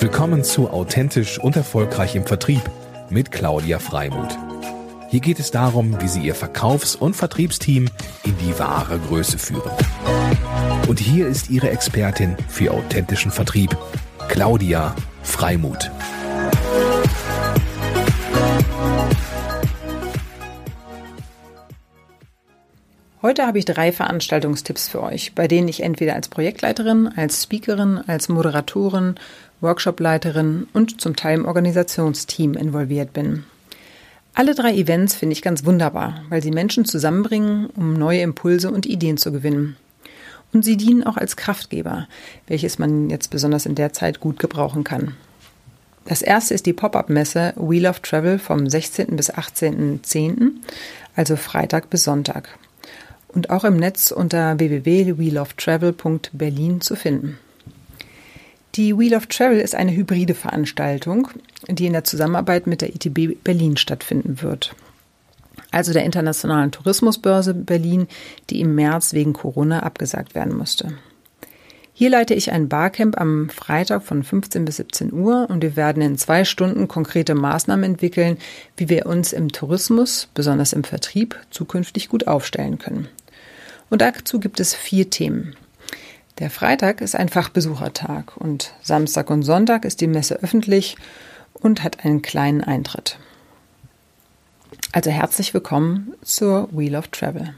Willkommen zu Authentisch und Erfolgreich im Vertrieb mit Claudia Freimuth. Hier geht es darum, wie Sie Ihr Verkaufs- und Vertriebsteam in die wahre Größe führen. Und hier ist Ihre Expertin für authentischen Vertrieb, Claudia Freimuth. Heute habe ich drei Veranstaltungstipps für euch, bei denen ich entweder als Projektleiterin, als Speakerin, als Moderatorin, Workshopleiterin und zum Teil im Organisationsteam involviert bin. Alle drei Events finde ich ganz wunderbar, weil sie Menschen zusammenbringen, um neue Impulse und Ideen zu gewinnen. Und sie dienen auch als Kraftgeber, welches man jetzt besonders in der Zeit gut gebrauchen kann. Das erste ist die Pop-up-Messe Wheel of Travel vom 16. bis 18.10., also Freitag bis Sonntag und auch im Netz unter www.wheeloftravel.berlin zu finden. Die Wheel of Travel ist eine hybride Veranstaltung, die in der Zusammenarbeit mit der ITB Berlin stattfinden wird. Also der Internationalen Tourismusbörse Berlin, die im März wegen Corona abgesagt werden musste. Hier leite ich ein Barcamp am Freitag von 15 bis 17 Uhr und wir werden in zwei Stunden konkrete Maßnahmen entwickeln, wie wir uns im Tourismus, besonders im Vertrieb, zukünftig gut aufstellen können. Und dazu gibt es vier Themen. Der Freitag ist ein Fachbesuchertag und Samstag und Sonntag ist die Messe öffentlich und hat einen kleinen Eintritt. Also herzlich willkommen zur Wheel of Travel.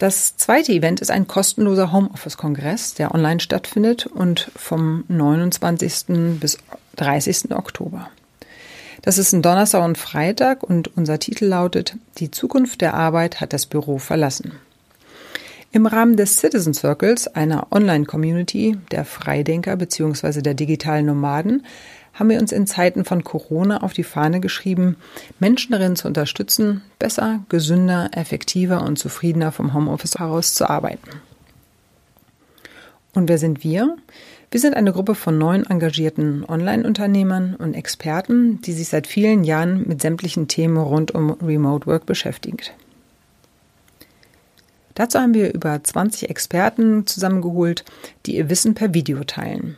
Das zweite Event ist ein kostenloser Homeoffice-Kongress, der online stattfindet und vom 29. bis 30. Oktober. Das ist ein Donnerstag und Freitag und unser Titel lautet Die Zukunft der Arbeit hat das Büro verlassen. Im Rahmen des Citizen Circles, einer Online-Community der Freidenker bzw. der digitalen Nomaden, haben wir uns in Zeiten von Corona auf die Fahne geschrieben, Menschen darin zu unterstützen, besser, gesünder, effektiver und zufriedener vom Homeoffice heraus zu arbeiten. Und wer sind wir? Wir sind eine Gruppe von neun engagierten Online-Unternehmern und Experten, die sich seit vielen Jahren mit sämtlichen Themen rund um Remote Work beschäftigt. Dazu haben wir über 20 Experten zusammengeholt, die ihr Wissen per Video teilen.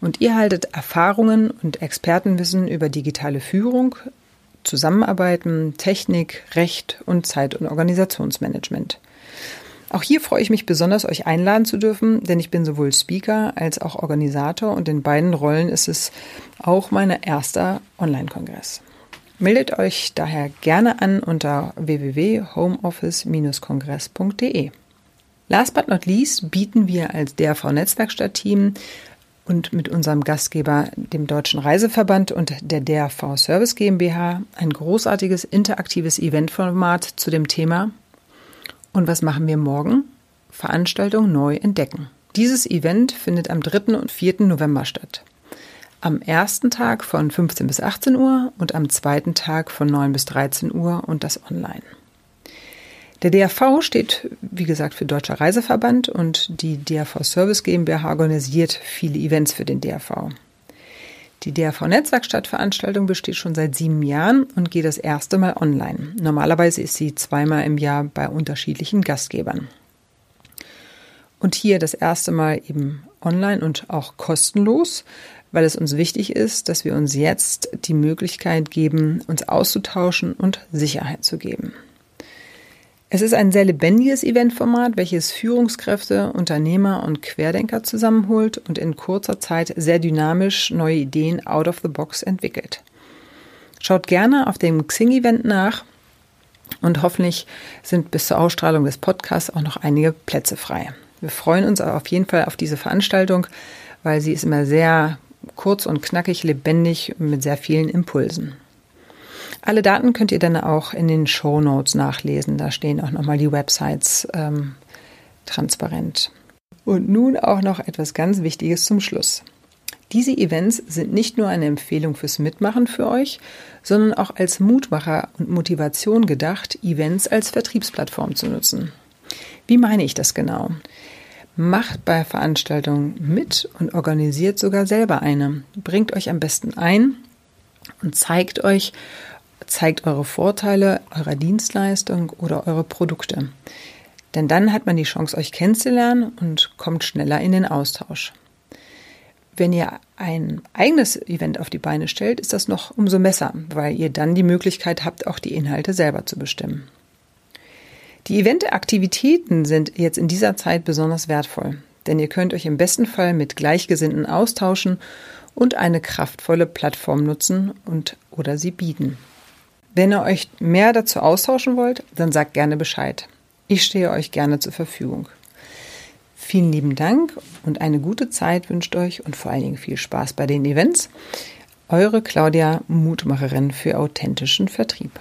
Und ihr haltet Erfahrungen und Expertenwissen über digitale Führung, Zusammenarbeiten, Technik, Recht und Zeit- und Organisationsmanagement. Auch hier freue ich mich besonders, euch einladen zu dürfen, denn ich bin sowohl Speaker als auch Organisator und in beiden Rollen ist es auch mein erster Online-Kongress. Meldet euch daher gerne an unter www.homeoffice-kongress.de. Last but not least bieten wir als DRV Netzwerkstatt-Team und mit unserem Gastgeber, dem Deutschen Reiseverband und der DRV Service GmbH, ein großartiges interaktives Eventformat zu dem Thema. Und was machen wir morgen? Veranstaltung neu entdecken. Dieses Event findet am 3. und 4. November statt. Am ersten Tag von 15 bis 18 Uhr und am zweiten Tag von 9 bis 13 Uhr und das online. Der DRV steht, wie gesagt, für Deutscher Reiseverband und die DRV Service GmbH organisiert viele Events für den DRV. Die DRV Netzwerkstattveranstaltung besteht schon seit sieben Jahren und geht das erste Mal online. Normalerweise ist sie zweimal im Jahr bei unterschiedlichen Gastgebern. Und hier das erste Mal eben online und auch kostenlos weil es uns wichtig ist, dass wir uns jetzt die Möglichkeit geben, uns auszutauschen und Sicherheit zu geben. Es ist ein sehr lebendiges Eventformat, welches Führungskräfte, Unternehmer und Querdenker zusammenholt und in kurzer Zeit sehr dynamisch neue Ideen out of the box entwickelt. Schaut gerne auf dem Xing-Event nach und hoffentlich sind bis zur Ausstrahlung des Podcasts auch noch einige Plätze frei. Wir freuen uns auf jeden Fall auf diese Veranstaltung, weil sie ist immer sehr kurz und knackig, lebendig mit sehr vielen Impulsen. Alle Daten könnt ihr dann auch in den Show Notes nachlesen. Da stehen auch nochmal die Websites ähm, transparent. Und nun auch noch etwas ganz Wichtiges zum Schluss. Diese Events sind nicht nur eine Empfehlung fürs Mitmachen für euch, sondern auch als Mutmacher und Motivation gedacht, Events als Vertriebsplattform zu nutzen. Wie meine ich das genau? Macht bei Veranstaltungen mit und organisiert sogar selber eine. Bringt euch am besten ein und zeigt euch, zeigt eure Vorteile eurer Dienstleistung oder eure Produkte. Denn dann hat man die Chance, euch kennenzulernen und kommt schneller in den Austausch. Wenn ihr ein eigenes Event auf die Beine stellt, ist das noch umso besser, weil ihr dann die Möglichkeit habt, auch die Inhalte selber zu bestimmen. Die Eventaktivitäten sind jetzt in dieser Zeit besonders wertvoll, denn ihr könnt euch im besten Fall mit Gleichgesinnten austauschen und eine kraftvolle Plattform nutzen und oder sie bieten. Wenn ihr euch mehr dazu austauschen wollt, dann sagt gerne Bescheid. Ich stehe euch gerne zur Verfügung. Vielen lieben Dank und eine gute Zeit wünscht euch und vor allen Dingen viel Spaß bei den Events. Eure Claudia, Mutmacherin für authentischen Vertrieb.